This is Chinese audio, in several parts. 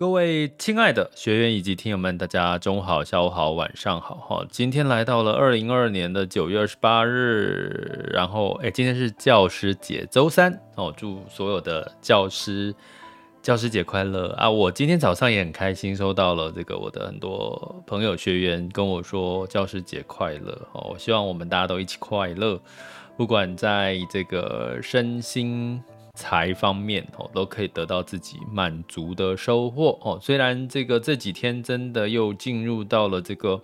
各位亲爱的学员以及听友们，大家中午好、下午好、晚上好哈！今天来到了二零二二年的九月二十八日，然后哎，今天是教师节周三哦，祝所有的教师教师节快乐啊！我今天早上也很开心，收到了这个我的很多朋友学员跟我说教师节快乐哦，我希望我们大家都一起快乐，不管在这个身心。财方面哦，都可以得到自己满足的收获哦。虽然这个这几天真的又进入到了这个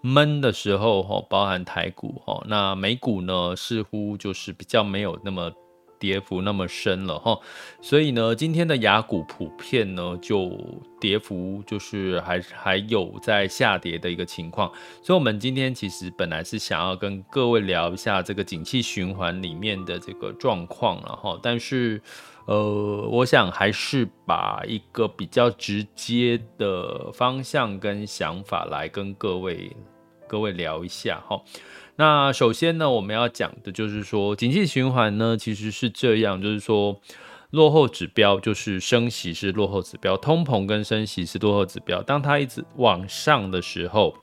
闷的时候哦，包含台股哦，那美股呢，似乎就是比较没有那么。跌幅那么深了哈，所以呢，今天的亚股普遍呢就跌幅就是还还有在下跌的一个情况，所以我们今天其实本来是想要跟各位聊一下这个景气循环里面的这个状况了哈，但是呃，我想还是把一个比较直接的方向跟想法来跟各位各位聊一下哈。那首先呢，我们要讲的就是说，景气循环呢，其实是这样，就是说，落后指标就是升息是落后指标，通膨跟升息是落后指标。当它一直往上的时候，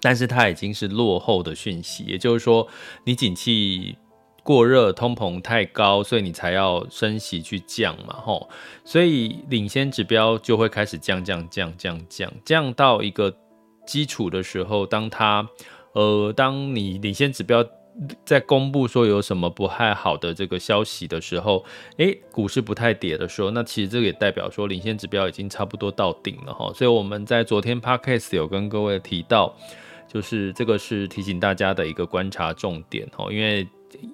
但是它已经是落后的讯息，也就是说，你景气过热，通膨太高，所以你才要升息去降嘛，吼，所以领先指标就会开始降降降降降降到一个基础的时候，当它呃，当你领先指标在公布说有什么不太好的这个消息的时候，诶，股市不太跌的时候，那其实这个也代表说领先指标已经差不多到顶了哈。所以我们在昨天 Podcast 有跟各位提到，就是这个是提醒大家的一个观察重点哈，因为。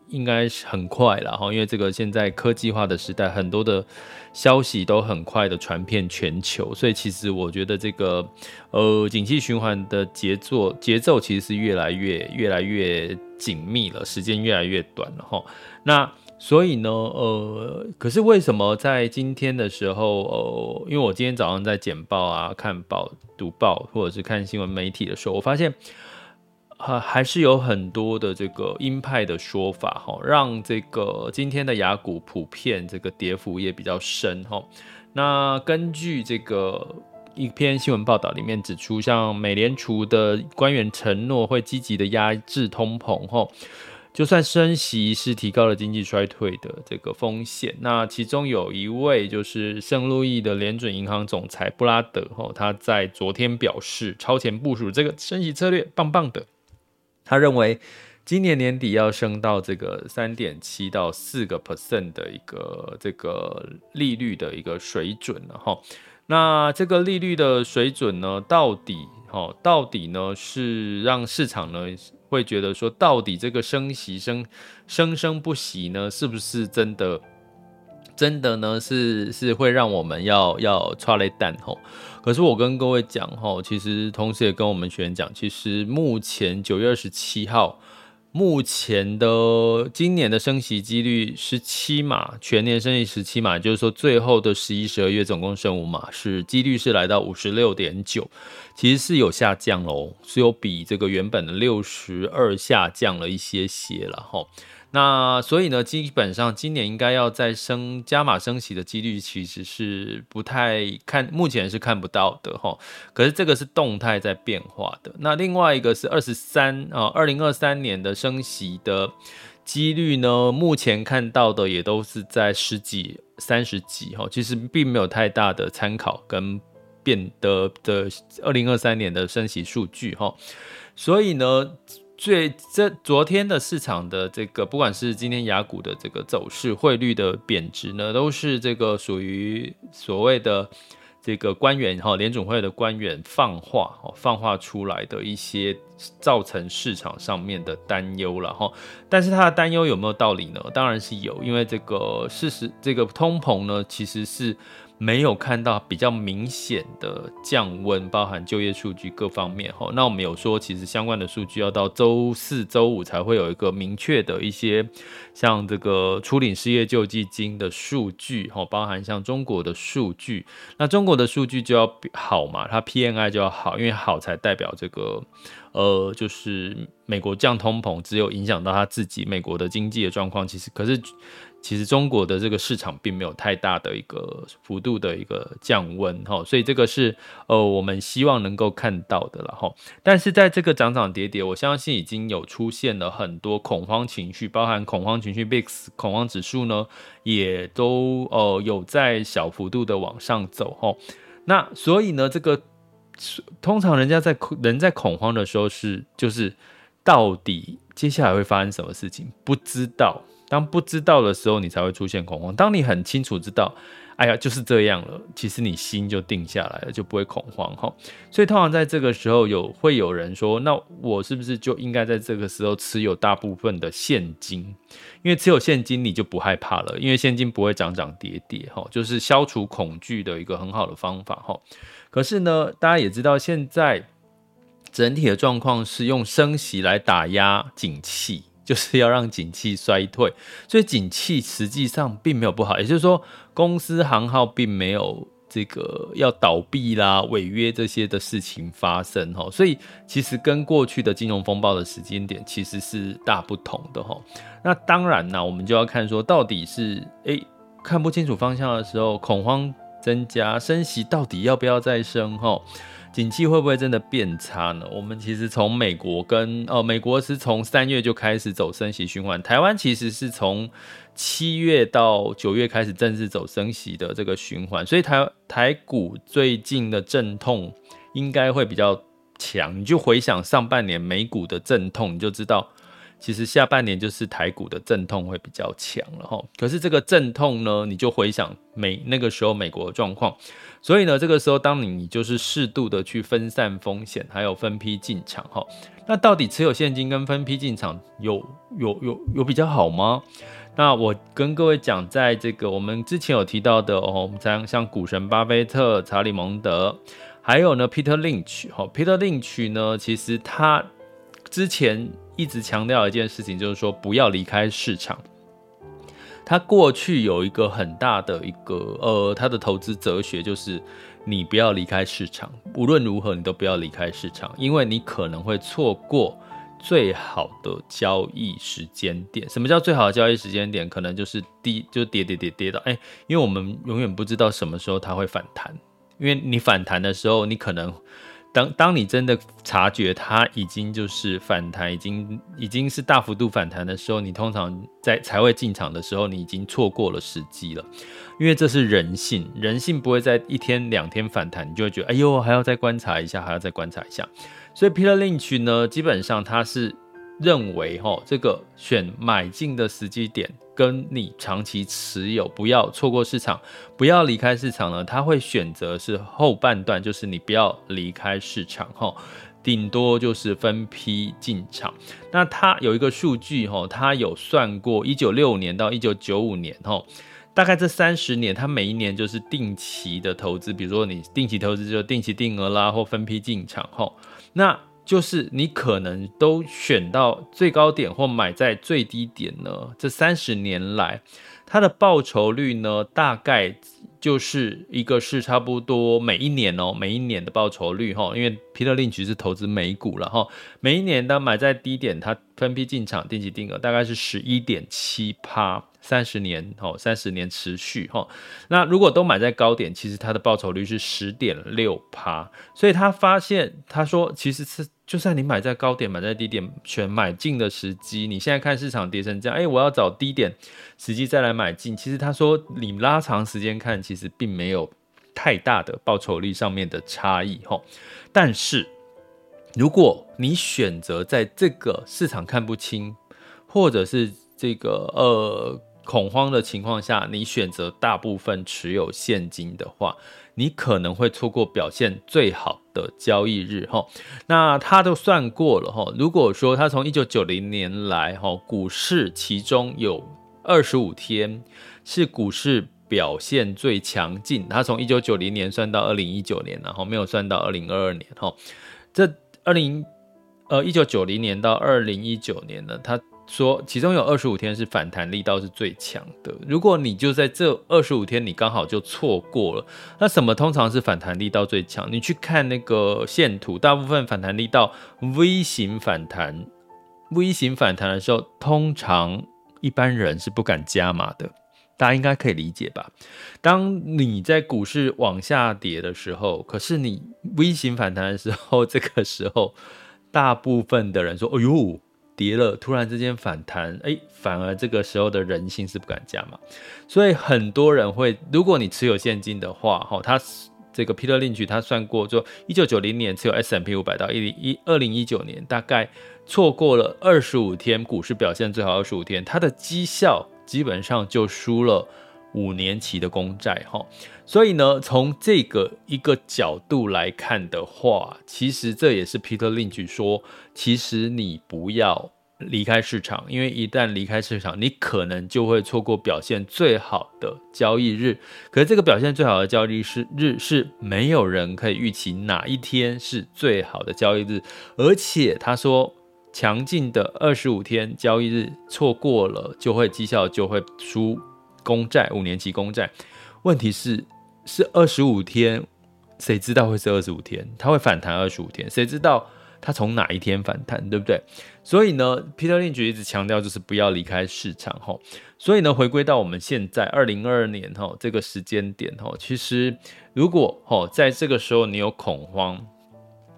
应该是很快了哈，因为这个现在科技化的时代，很多的消息都很快的传遍全球，所以其实我觉得这个呃，景气循环的节奏节奏其实是越来越越来越紧密了，时间越来越短了哈。那所以呢，呃，可是为什么在今天的时候，呃，因为我今天早上在简报啊、看报、读报或者是看新闻媒体的时候，我发现。还还是有很多的这个鹰派的说法哈，让这个今天的雅股普遍这个跌幅也比较深哈。那根据这个一篇新闻报道里面指出，像美联储的官员承诺会积极的压制通膨哈，就算升息是提高了经济衰退的这个风险。那其中有一位就是圣路易的联准银行总裁布拉德哈，他在昨天表示，超前部署这个升息策略棒棒的。他认为今年年底要升到这个三点七到四个 percent 的一个这个利率的一个水准了哈。那这个利率的水准呢，到底哈，到底呢是让市场呢会觉得说，到底这个升息升生生不息呢，是不是真的？真的呢是是会让我们要要剉咧等吼。可是我跟各位讲吼，其实同时也跟我们学员讲，其实目前九月二十七号，目前的今年的升息几率十七码，全年升息十七码，就是说最后的十一、十二月总共升五码，是几率是来到五十六点九，其实是有下降喽，是有比这个原本的六十二下降了一些些了哈。那所以呢，基本上今年应该要再升加码升息的几率其实是不太看，目前是看不到的哈。可是这个是动态在变化的。那另外一个是二十三啊，二零二三年的升息的几率呢，目前看到的也都是在十几、三十几哈，其实并没有太大的参考跟变得的二零二三年的升息数据哈。所以呢。最这昨天的市场的这个，不管是今天雅股的这个走势，汇率的贬值呢，都是这个属于所谓的这个官员哈，联准会的官员放话，放话出来的一些造成市场上面的担忧了哈。但是他的担忧有没有道理呢？当然是有，因为这个事实，这个通膨呢，其实是。没有看到比较明显的降温，包含就业数据各方面哈。那我们有说，其实相关的数据要到周四、周五才会有一个明确的一些，像这个初领失业救济金的数据哈，包含像中国的数据，那中国的数据就要好嘛，它 PNI 就要好，因为好才代表这个。呃，就是美国降通膨，只有影响到他自己美国的经济的状况。其实，可是其实中国的这个市场并没有太大的一个幅度的一个降温哈，所以这个是呃我们希望能够看到的了哈。但是在这个涨涨跌跌，我相信已经有出现了很多恐慌情绪，包含恐慌情绪，VIX 恐慌指数呢也都呃有在小幅度的往上走哦。那所以呢，这个。通常人家在人在恐慌的时候是就是到底接下来会发生什么事情不知道，当不知道的时候你才会出现恐慌。当你很清楚知道，哎呀就是这样了，其实你心就定下来了，就不会恐慌哈。所以通常在这个时候有会有人说，那我是不是就应该在这个时候持有大部分的现金？因为持有现金你就不害怕了，因为现金不会涨涨跌跌哈，就是消除恐惧的一个很好的方法哈。可是呢，大家也知道，现在整体的状况是用升息来打压景气，就是要让景气衰退。所以景气实际上并没有不好，也就是说，公司行号并没有这个要倒闭啦、违约这些的事情发生哈。所以其实跟过去的金融风暴的时间点其实是大不同的哈。那当然呢，我们就要看说，到底是诶看不清楚方向的时候，恐慌。增加升息到底要不要再升？哈，景气会不会真的变差呢？我们其实从美国跟哦，美国是从三月就开始走升息循环，台湾其实是从七月到九月开始正式走升息的这个循环，所以台台股最近的阵痛应该会比较强。你就回想上半年美股的阵痛，你就知道。其实下半年就是台股的阵痛会比较强了哈，可是这个阵痛呢，你就回想美那个时候美国的状况，所以呢，这个时候当你你就是适度的去分散风险，还有分批进场哈，那到底持有现金跟分批进场有有有有比较好吗？那我跟各位讲，在这个我们之前有提到的哦，我们像像股神巴菲特、查理蒙德，还有呢 Peter Lynch 哈，Peter Lynch 呢，其实他之前。一直强调一件事情，就是说不要离开市场。他过去有一个很大的一个呃，他的投资哲学就是你不要离开市场，无论如何你都不要离开市场，因为你可能会错过最好的交易时间点。什么叫最好的交易时间点？可能就是低，就跌跌跌跌到哎，因为我们永远不知道什么时候它会反弹，因为你反弹的时候，你可能。当当你真的察觉它已经就是反弹，已经已经是大幅度反弹的时候，你通常在才会进场的时候，你已经错过了时机了，因为这是人性，人性不会在一天两天反弹，你就会觉得哎呦还要再观察一下，还要再观察一下。所以 Peter Lynch 呢，基本上他是认为哈，这个选买进的时机点。跟你长期持有，不要错过市场，不要离开市场呢，他会选择是后半段，就是你不要离开市场哈，顶多就是分批进场。那他有一个数据哈，他有算过一九六五年到一九九五年哈，大概这三十年，他每一年就是定期的投资，比如说你定期投资就定期定额啦，或分批进场哈，那。就是你可能都选到最高点或买在最低点呢？这三十年来，它的报酬率呢，大概就是一个是差不多每一年哦，每一年的报酬率哈，因为 Peter Lynch 是投资美股了哈，每一年当买在低点，它分批进场，定期定额大概是十一点七趴。三十年哦，三十年持续哈。那如果都买在高点，其实它的报酬率是十点六趴。所以他发现，他说其实是就算你买在高点，买在低点，选买进的时机。你现在看市场跌成这样，哎，我要找低点时机再来买进。其实他说你拉长时间看，其实并没有太大的报酬率上面的差异哈。但是如果你选择在这个市场看不清，或者是这个呃。恐慌的情况下，你选择大部分持有现金的话，你可能会错过表现最好的交易日哈。那他都算过了哈，如果说他从一九九零年来哈，股市其中有二十五天是股市表现最强劲，他从一九九零年算到二零一九年，然后没有算到二零二二年哈。这二零呃一九九零年到二零一九年呢，他。说其中有二十五天是反弹力道是最强的，如果你就在这二十五天你刚好就错过了，那什么通常是反弹力道最强？你去看那个线图，大部分反弹力道 V 型反弹，V 型反弹的时候，通常一般人是不敢加码的，大家应该可以理解吧？当你在股市往下跌的时候，可是你 V 型反弹的时候，这个时候大部分的人说：“哎呦。”跌了，突然之间反弹，哎，反而这个时候的人性是不敢加嘛，所以很多人会，如果你持有现金的话，哈，他这个 Peter Lynch 他算过，就一九九零年持有 S&P 五百到一零一二零一九年，大概错过了二十五天股市表现最好二十五天，他的绩效基本上就输了五年期的公债，哈。所以呢，从这个一个角度来看的话，其实这也是 Peter Lynch 说，其实你不要离开市场，因为一旦离开市场，你可能就会错过表现最好的交易日。可是这个表现最好的交易日是日是没有人可以预期哪一天是最好的交易日，而且他说，强劲的二十五天交易日错过了，就会绩效就会输公债五年期公债。问题是，是二十五天，谁知道会是二十五天？它会反弹二十五天，谁知道它从哪一天反弹，对不对？所以呢，Peter Lynch 一直强调就是不要离开市场吼。所以呢，回归到我们现在二零二二年吼这个时间点吼，其实如果吼在这个时候你有恐慌。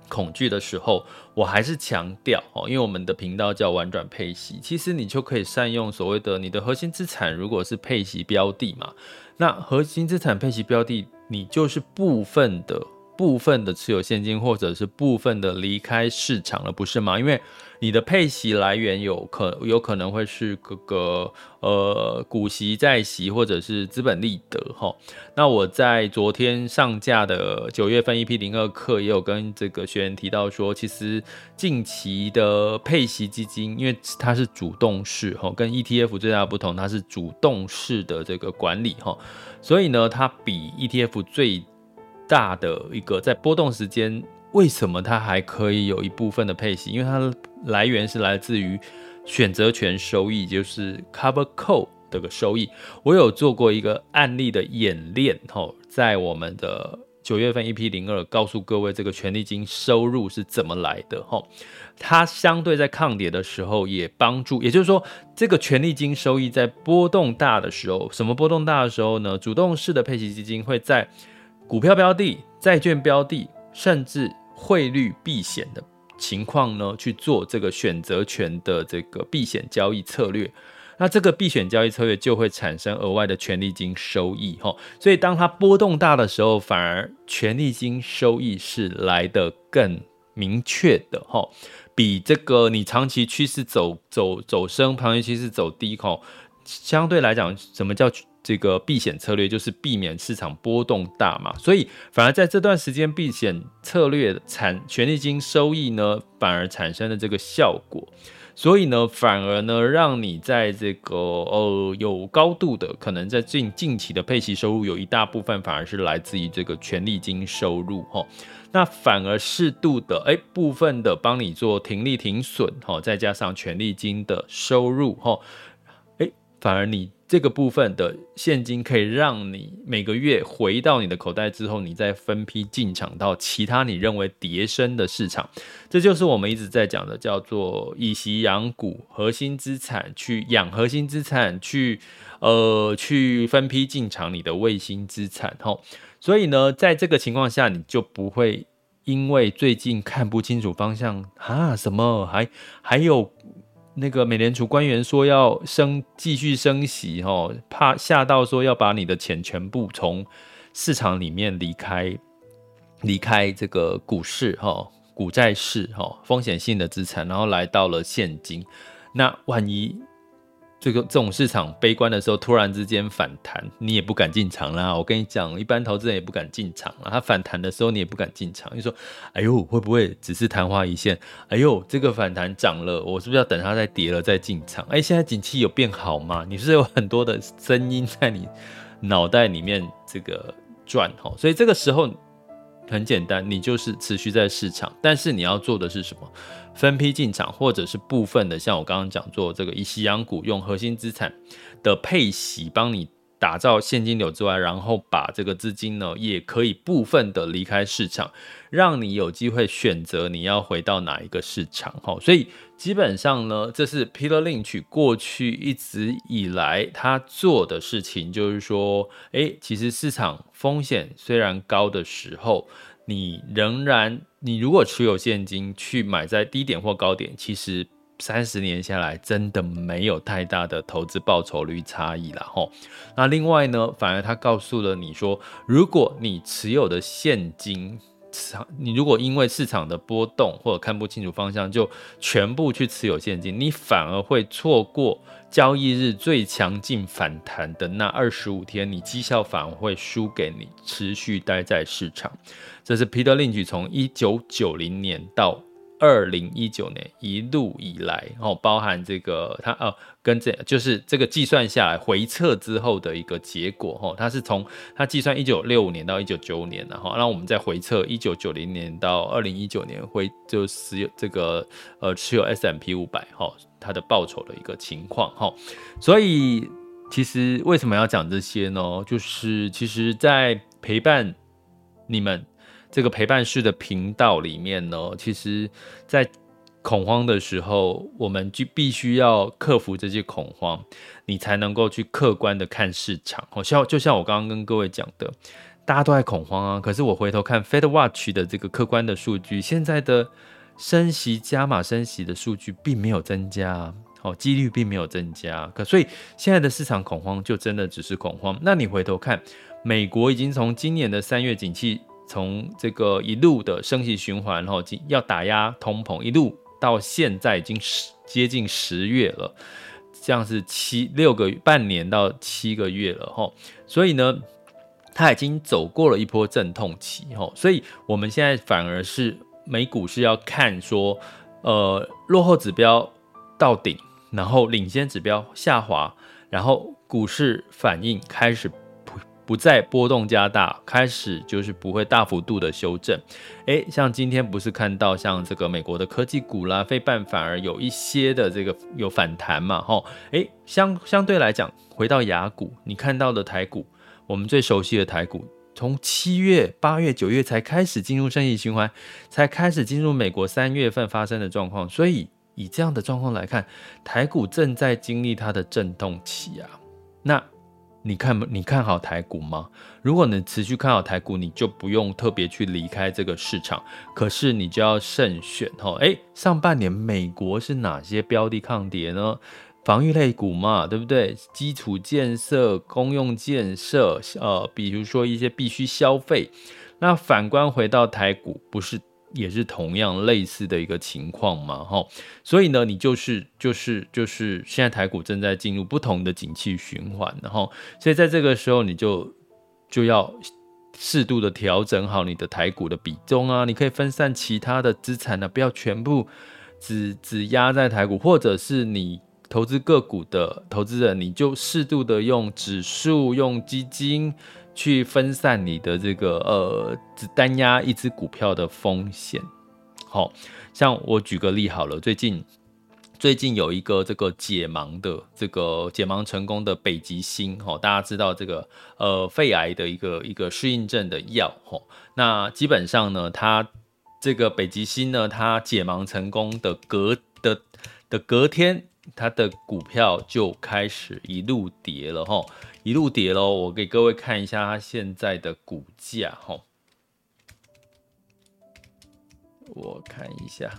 恐惧的时候，我还是强调哦，因为我们的频道叫玩转配息，其实你就可以善用所谓的你的核心资产，如果是配息标的嘛，那核心资产配息标的，你就是部分的。部分的持有现金，或者是部分的离开市场了，不是吗？因为你的配息来源有可有可能会是这个呃股息、债息，或者是资本利得哈。那我在昨天上架的九月份 EP 零二课也有跟这个学员提到说，其实近期的配息基金，因为它是主动式哈，跟 ETF 最大的不同，它是主动式的这个管理哈，所以呢，它比 ETF 最大的一个在波动时间，为什么它还可以有一部分的配息？因为它的来源是来自于选择权收益，就是 Cover Call 这个收益。我有做过一个案例的演练，吼，在我们的九月份 EP 零二，告诉各位这个权利金收入是怎么来的，吼，它相对在抗跌的时候也帮助，也就是说，这个权利金收益在波动大的时候，什么波动大的时候呢？主动式的配息基金会在股票标的、债券标的，甚至汇率避险的情况呢，去做这个选择权的这个避险交易策略，那这个避险交易策略就会产生额外的权利金收益哈。所以当它波动大的时候，反而权利金收益是来得更明确的哈，比这个你长期趋势走走走升，长期趋势走低哈，相对来讲，什么叫？这个避险策略就是避免市场波动大嘛，所以反而在这段时间避险策略产权利金收益呢，反而产生了这个效果，所以呢，反而呢，让你在这个呃有高度的可能在近近期的配息收入有一大部分反而是来自于这个权利金收入哈，那反而适度的哎部分的帮你做停利停损哈，再加上权利金的收入哈。反而你这个部分的现金可以让你每个月回到你的口袋之后，你再分批进场到其他你认为跌深的市场。这就是我们一直在讲的，叫做以息养股，核心资产去养核心资产，去呃去分批进场你的卫星资产。吼，所以呢，在这个情况下，你就不会因为最近看不清楚方向啊，什么还还有。那个美联储官员说要升，继续升息，哈，怕吓到说要把你的钱全部从市场里面离开，离开这个股市，哈，股债市，哈，风险性的资产，然后来到了现金，那万一。这个这种市场悲观的时候，突然之间反弹，你也不敢进场啦。我跟你讲，一般投资人也不敢进场啦。它反弹的时候，你也不敢进场。你说，哎呦，会不会只是昙花一现？哎呦，这个反弹涨了，我是不是要等它再跌了再进场？哎，现在景气有变好吗？你是不是有很多的声音在你脑袋里面这个转哈。所以这个时候很简单，你就是持续在市场，但是你要做的是什么？分批进场，或者是部分的，像我刚刚讲做这个以息养股，用核心资产的配息帮你打造现金流之外，然后把这个资金呢，也可以部分的离开市场，让你有机会选择你要回到哪一个市场。哈，所以基本上呢，这是 Peter Lynch 过去一直以来他做的事情，就是说，诶，其实市场风险虽然高的时候，你仍然，你如果持有现金去买在低点或高点，其实三十年下来真的没有太大的投资报酬率差异了吼。那另外呢，反而他告诉了你说，如果你持有的现金，你如果因为市场的波动或者看不清楚方向，就全部去持有现金，你反而会错过。交易日最强劲反弹的那二十五天，你绩效反而会输给你持续待在市场。这是 Peter Lynch 从一九九零年到二零一九年一路以来，哦，包含这个他哦，跟这就是这个计算下来回测之后的一个结果，哈，他是从他计算一九六五年到一九九五年，然后让我们再回测一九九零年到二零一九年，回就是这个呃持有 S M P 五百，哈，它的报酬的一个情况，哈，所以其实为什么要讲这些呢？就是其实在陪伴你们。这个陪伴式的频道里面呢，其实，在恐慌的时候，我们就必须要克服这些恐慌，你才能够去客观的看市场。好像就像我刚刚跟各位讲的，大家都在恐慌啊，可是我回头看 Fed Watch 的这个客观的数据，现在的升息加码升息的数据并没有增加，哦，几率并没有增加。可所以现在的市场恐慌就真的只是恐慌。那你回头看，美国已经从今年的三月景气。从这个一路的升息循环，然后要打压通膨，一路到现在已经十接近十月了，这样是七六个半年到七个月了，哈，所以呢，它已经走过了一波阵痛期，哈，所以我们现在反而是美股是要看说，呃，落后指标到顶，然后领先指标下滑，然后股市反应开始。不再波动加大，开始就是不会大幅度的修正。诶，像今天不是看到像这个美国的科技股啦，费半反而有一些的这个有反弹嘛，吼，诶，相相对来讲，回到雅股，你看到的台股，我们最熟悉的台股，从七月、八月、九月才开始进入升息循环，才开始进入美国三月份发生的状况，所以以这样的状况来看，台股正在经历它的震动期啊，那。你看，你看好台股吗？如果你持续看好台股，你就不用特别去离开这个市场。可是你就要慎选哈。诶，上半年美国是哪些标的抗跌呢？防御类股嘛，对不对？基础建设、公用建设，呃，比如说一些必须消费。那反观回到台股，不是？也是同样类似的一个情况嘛，哈，所以呢，你就是就是就是现在台股正在进入不同的景气循环，然后，所以在这个时候，你就就要适度的调整好你的台股的比重啊，你可以分散其他的资产呢，不要全部只只压在台股，或者是你投资个股的投资人，你就适度的用指数、用基金。去分散你的这个呃，只单押一只股票的风险。好，像我举个例好了，最近最近有一个这个解盲的这个解盲成功的北极星哈，大家知道这个呃肺癌的一个一个适应症的药哈，那基本上呢，它这个北极星呢，它解盲成功的隔的的隔天，它的股票就开始一路跌了哈，一路跌喽。我给各位看一下它现在的股价哈，我看一下。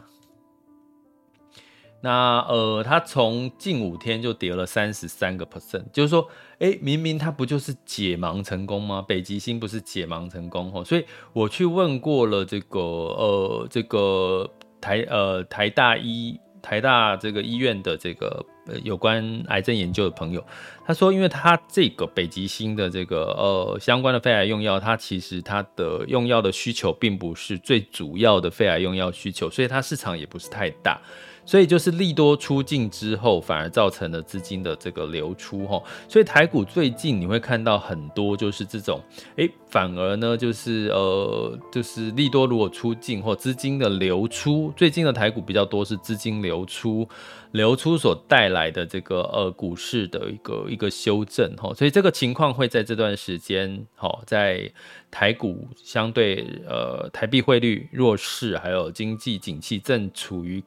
那呃，它从近五天就跌了三十三个 percent，就是说，哎，明明它不就是解盲成功吗？北极星不是解盲成功哦，所以我去问过了这个呃这个台呃台大医台大这个医院的这个有关癌症研究的朋友，他说，因为他这个北极星的这个呃相关的肺癌用药，它其实它的用药的需求并不是最主要的肺癌用药需求，所以它市场也不是太大。所以就是利多出尽之后，反而造成了资金的这个流出哈。所以台股最近你会看到很多就是这种，诶，反而呢就是呃就是利多如果出尽或资金的流出，最近的台股比较多是资金流出，流出所带来的这个呃股市的一个一个修正哈。所以这个情况会在这段时间哈，在台股相对呃台币汇率弱势，还有经济景气正处于。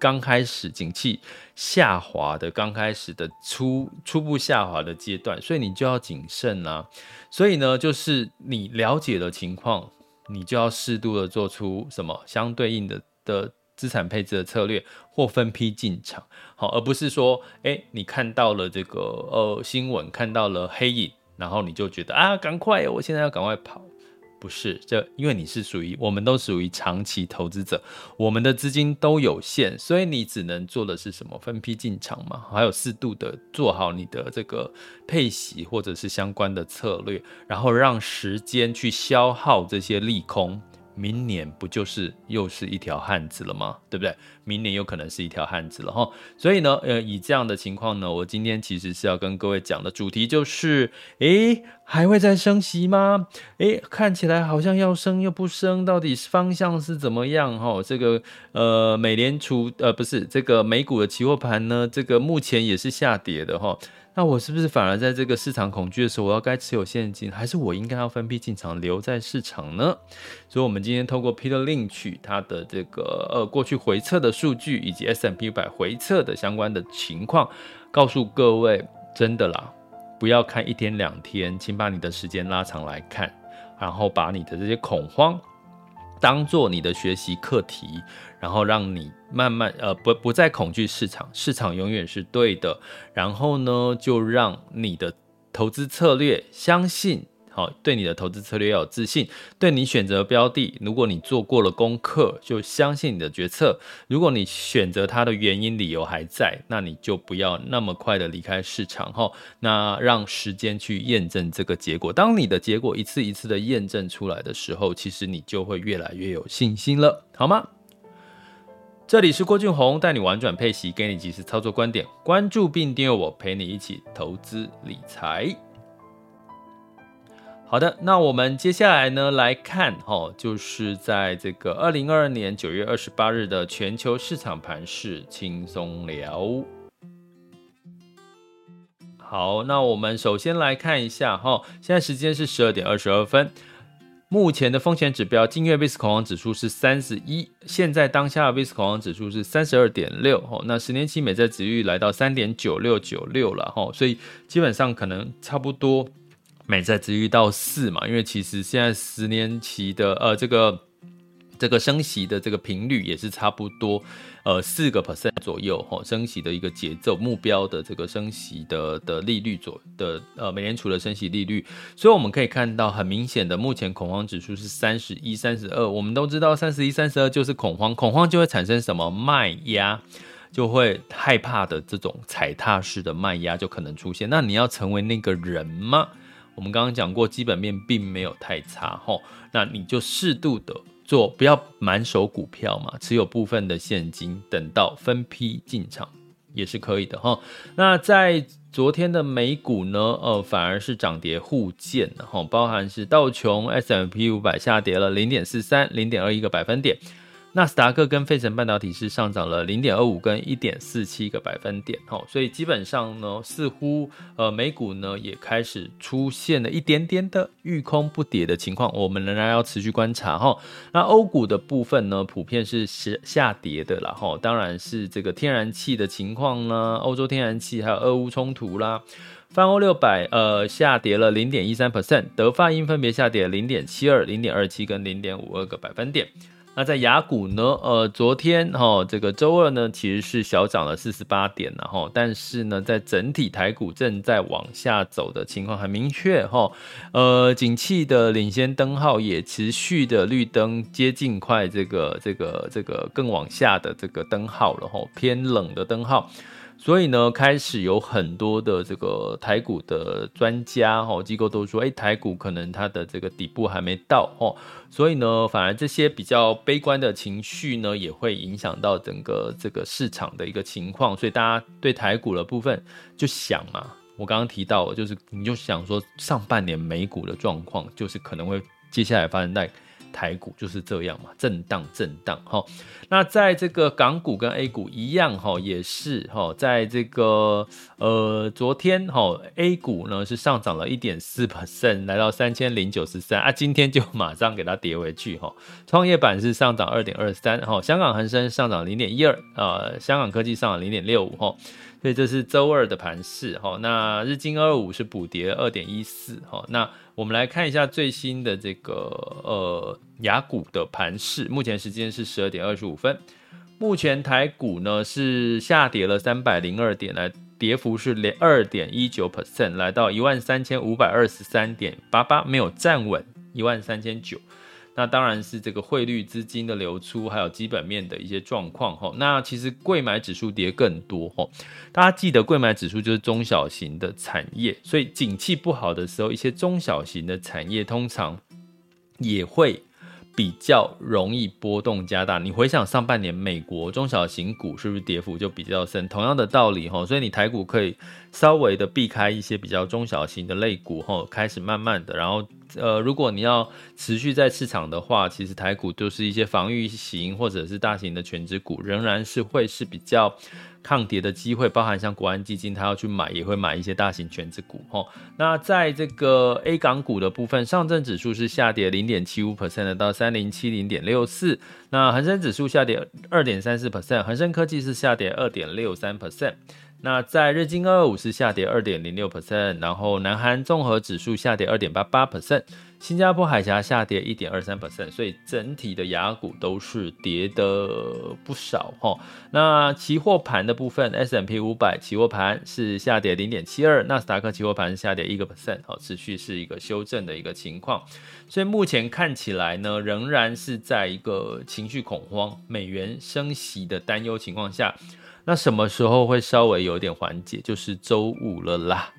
刚开始景气下滑的，刚开始的初初步下滑的阶段，所以你就要谨慎啊。所以呢，就是你了解的情况，你就要适度的做出什么相对应的的资产配置的策略或分批进场，好，而不是说，哎，你看到了这个呃新闻，看到了黑影，然后你就觉得啊，赶快，我现在要赶快跑。不是，这因为你是属于，我们都属于长期投资者，我们的资金都有限，所以你只能做的是什么？分批进场嘛，还有适度的做好你的这个配息或者是相关的策略，然后让时间去消耗这些利空。明年不就是又是一条汉子了吗？对不对？明年有可能是一条汉子了哈。所以呢，呃，以这样的情况呢，我今天其实是要跟各位讲的主题就是，诶，还会再升息吗？诶，看起来好像要升又不升，到底方向是怎么样？哈，这个呃，美联储呃，不是这个美股的期货盘呢，这个目前也是下跌的哈。那我是不是反而在这个市场恐惧的时候，我要该持有现金，还是我应该要分批进场留在市场呢？所以，我们今天透过 Peter Lynch 他的这个呃过去回测的数据，以及 S M P 五百回测的相关的情况，告诉各位，真的啦，不要看一天两天，请把你的时间拉长来看，然后把你的这些恐慌当做你的学习课题。然后让你慢慢呃不不再恐惧市场，市场永远是对的。然后呢，就让你的投资策略相信，好，对你的投资策略要有自信。对你选择标的，如果你做过了功课，就相信你的决策。如果你选择它的原因理由还在，那你就不要那么快的离开市场哈。那让时间去验证这个结果。当你的结果一次一次的验证出来的时候，其实你就会越来越有信心了，好吗？这里是郭俊宏，带你玩转配息，给你及时操作观点。关注并订阅我，陪你一起投资理财。好的，那我们接下来呢来看，哦，就是在这个二零二二年九月二十八日的全球市场盘势轻松聊。好，那我们首先来看一下，哈，现在时间是十二点二十二分。目前的风险指标，近月 VIX 恐慌指数是三十一，现在当下的 VIX 恐慌指数是三十二点六，哦，那十年期美债殖利率来到三点九六九六了，哈，所以基本上可能差不多美债殖利率到四嘛，因为其实现在十年期的呃这个。这个升息的这个频率也是差不多，呃，四个 percent 左右哈，升息的一个节奏目标的这个升息的的利率左的呃美联储的升息利率，所以我们可以看到很明显的，目前恐慌指数是三十一、三十二。我们都知道三十一、三十二就是恐慌，恐慌就会产生什么卖压，就会害怕的这种踩踏式的卖压就可能出现。那你要成为那个人吗？我们刚刚讲过，基本面并没有太差哈，那你就适度的。做不要满手股票嘛，持有部分的现金，等到分批进场也是可以的哈。那在昨天的美股呢，呃，反而是涨跌互见的哈，包含是道琼 s m p 五百下跌了零点四三、零点二一个百分点，纳斯达克跟费城半导体是上涨了零点二五跟一点四七个百分点，哈，所以基本上呢，似乎呃美股呢也开始出现了一点点的遇空不跌的情况，我们仍然要持续观察哈。那欧股的部分呢，普遍是下下跌的啦，哈，当然是这个天然气的情况呢，欧洲天然气还有俄乌冲突啦，泛欧六百呃下跌了零点一三 percent，德法英分别下跌零点七二、零点二七跟零点五二个百分点。那在雅股呢？呃，昨天哈、哦，这个周二呢，其实是小涨了四十八点，然后，但是呢，在整体台股正在往下走的情况很明确哈、哦。呃，景气的领先灯号也持续的绿灯接近快这个这个这个更往下的这个灯号了哈、哦，偏冷的灯号。所以呢，开始有很多的这个台股的专家哈机构都说，哎，台股可能它的这个底部还没到哦。所以呢，反而这些比较悲观的情绪呢，也会影响到整个这个市场的一个情况。所以大家对台股的部分就想嘛，我刚刚提到，就是你就想说，上半年美股的状况，就是可能会接下来发生在。台股就是这样嘛，震荡震荡哈。那在这个港股跟 A 股一样哈，也是哈，在这个呃昨天哈，A 股呢是上涨了一点四 percent，来到三千零九十三啊，今天就马上给它跌回去哈。创业板是上涨二点二三哈，香港恒生上涨零点一二啊，香港科技上涨零点六五哈。所以这是周二的盘势哈。那日经二五是补跌二点一四哈。那我们来看一下最新的这个呃雅股的盘势，目前时间是十二点二十五分。目前台股呢是下跌了三百零二点，来跌幅是连二点一九 percent，来到一万三千五百二十三点八八，没有站稳一万三千九。那当然是这个汇率资金的流出，还有基本面的一些状况哈。那其实柜买指数跌更多哈。大家记得柜买指数就是中小型的产业，所以景气不好的时候，一些中小型的产业通常也会比较容易波动加大。你回想上半年美国中小型股是不是跌幅就比较深？同样的道理哈，所以你台股可以稍微的避开一些比较中小型的类股哈，开始慢慢的然后。呃，如果你要持续在市场的话，其实台股都是一些防御型或者是大型的权值股，仍然是会是比较抗跌的机会。包含像国安基金，它要去买，也会买一些大型权值股。齁，那在这个 A 港股的部分，上证指数是下跌零点七五 percent 的，到三零七零点六四。那恒生指数下跌二点三四 percent，恒生科技是下跌二点六三 percent。那在日经二二五是下跌二点零六 percent，然后南韩综合指数下跌二点八八 percent，新加坡海峡下跌一点二三 percent，所以整体的雅股都是跌的不少哈。那期货盘的部分，S&P 五百期货盘是下跌零点七二，纳斯达克期货盘下跌一个 percent，好，持续是一个修正的一个情况。所以目前看起来呢，仍然是在一个情绪恐慌、美元升息的担忧情况下。那什么时候会稍微有点缓解？就是周五了啦。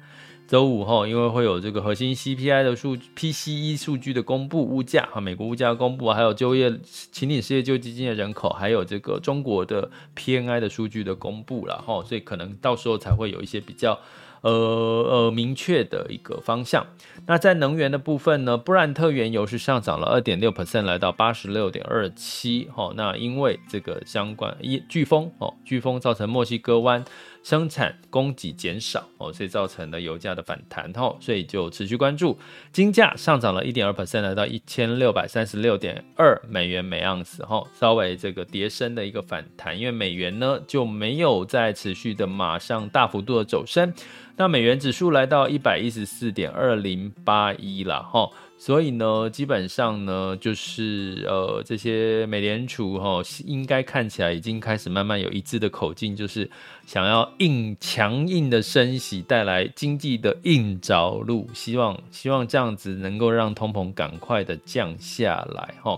周五后，因为会有这个核心 CPI 的数 PCE 数据的公布，物价和美国物价公布，还有就业、请领失业救济金的人口，还有这个中国的 PNI 的数据的公布了哈，所以可能到时候才会有一些比较。呃呃，明确的一个方向。那在能源的部分呢，布兰特原油是上涨了二点六 percent，来到八十六点二七。哈，那因为这个相关一飓风哦，飓风造成墨西哥湾生产供给减少哦，所以造成了油价的反弹。哈，所以就持续关注。金价上涨了一点二 percent，来到一千六百三十六点二美元每盎司。哈，稍微这个跌升的一个反弹，因为美元呢就没有再持续的马上大幅度的走升。那美元指数来到一百一十四点二零八一了哈，所以呢，基本上呢，就是呃，这些美联储哈，应该看起来已经开始慢慢有一致的口径，就是想要硬强硬的升息，带来经济的硬着陆，希望希望这样子能够让通膨赶快的降下来哈。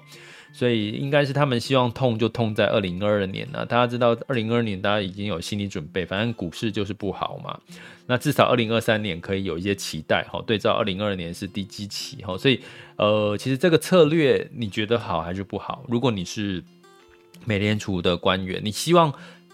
所以应该是他们希望痛就痛在二零二二年了。大家知道二零二二年大家已经有心理准备，反正股市就是不好嘛。那至少二零二三年可以有一些期待哈。对照二零二二年是低基期哈，所以呃，其实这个策略你觉得好还是不好？如果你是美联储的官员，你希望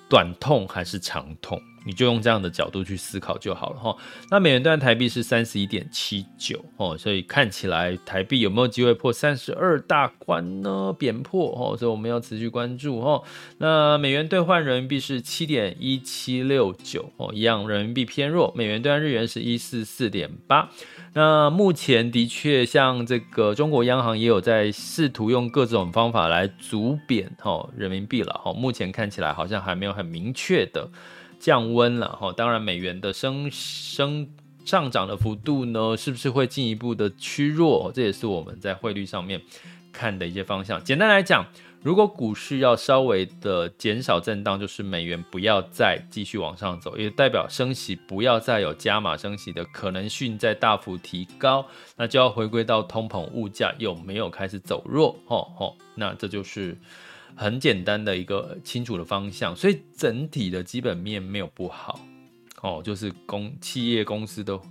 短痛还是长痛？你就用这样的角度去思考就好了哈。那美元兑台币是三十一点七九哦，所以看起来台币有没有机会破三十二大关呢？贬破哦，所以我们要持续关注哦。那美元兑换人民币是七点一七六九哦，一样人民币偏弱。美元兑换日元是一四四点八。那目前的确，像这个中国央行也有在试图用各种方法来阻贬哈人民币了哈。目前看起来好像还没有很明确的。降温了哈，当然美元的升升上涨的幅度呢，是不是会进一步的趋弱？这也是我们在汇率上面看的一些方向。简单来讲，如果股市要稍微的减少震荡，就是美元不要再继续往上走，也代表升息不要再有加码升息的可能性再大幅提高，那就要回归到通膨物价有没有开始走弱？吼吼，那这就是。很简单的一个清楚的方向，所以整体的基本面没有不好，哦，就是公企业公司都。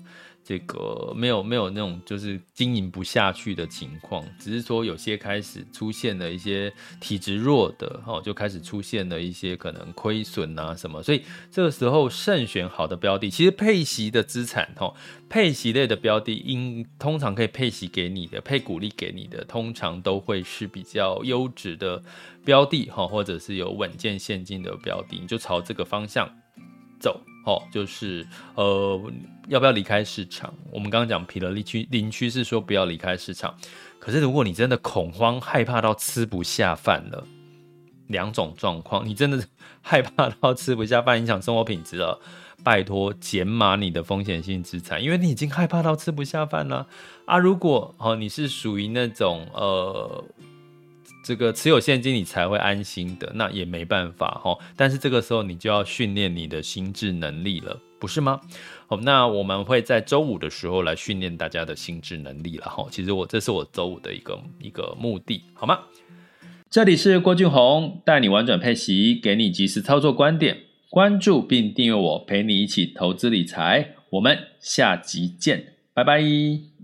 这个没有没有那种就是经营不下去的情况，只是说有些开始出现了一些体质弱的哦，就开始出现了一些可能亏损啊什么，所以这个时候慎选好的标的，其实配息的资产哦，配息类的标的应通常可以配息给你的，配股利给你的，通常都会是比较优质的标的哈，或者是有稳健现金的标的，你就朝这个方向走。哦，就是呃，要不要离开市场？我们刚刚讲，彼得林区是说不要离开市场。可是如果你真的恐慌、害怕到吃不下饭了，两种状况，你真的害怕到吃不下饭，影响生活品质了，拜托减码你的风险性资产，因为你已经害怕到吃不下饭了啊。如果哦，你是属于那种呃。这个持有现金你才会安心的，那也没办法哈。但是这个时候你就要训练你的心智能力了，不是吗？好，那我们会在周五的时候来训练大家的心智能力了哈。其实我这是我周五的一个一个目的，好吗？这里是郭俊宏，带你玩转配息，给你及时操作观点，关注并订阅我，陪你一起投资理财。我们下集见，拜拜。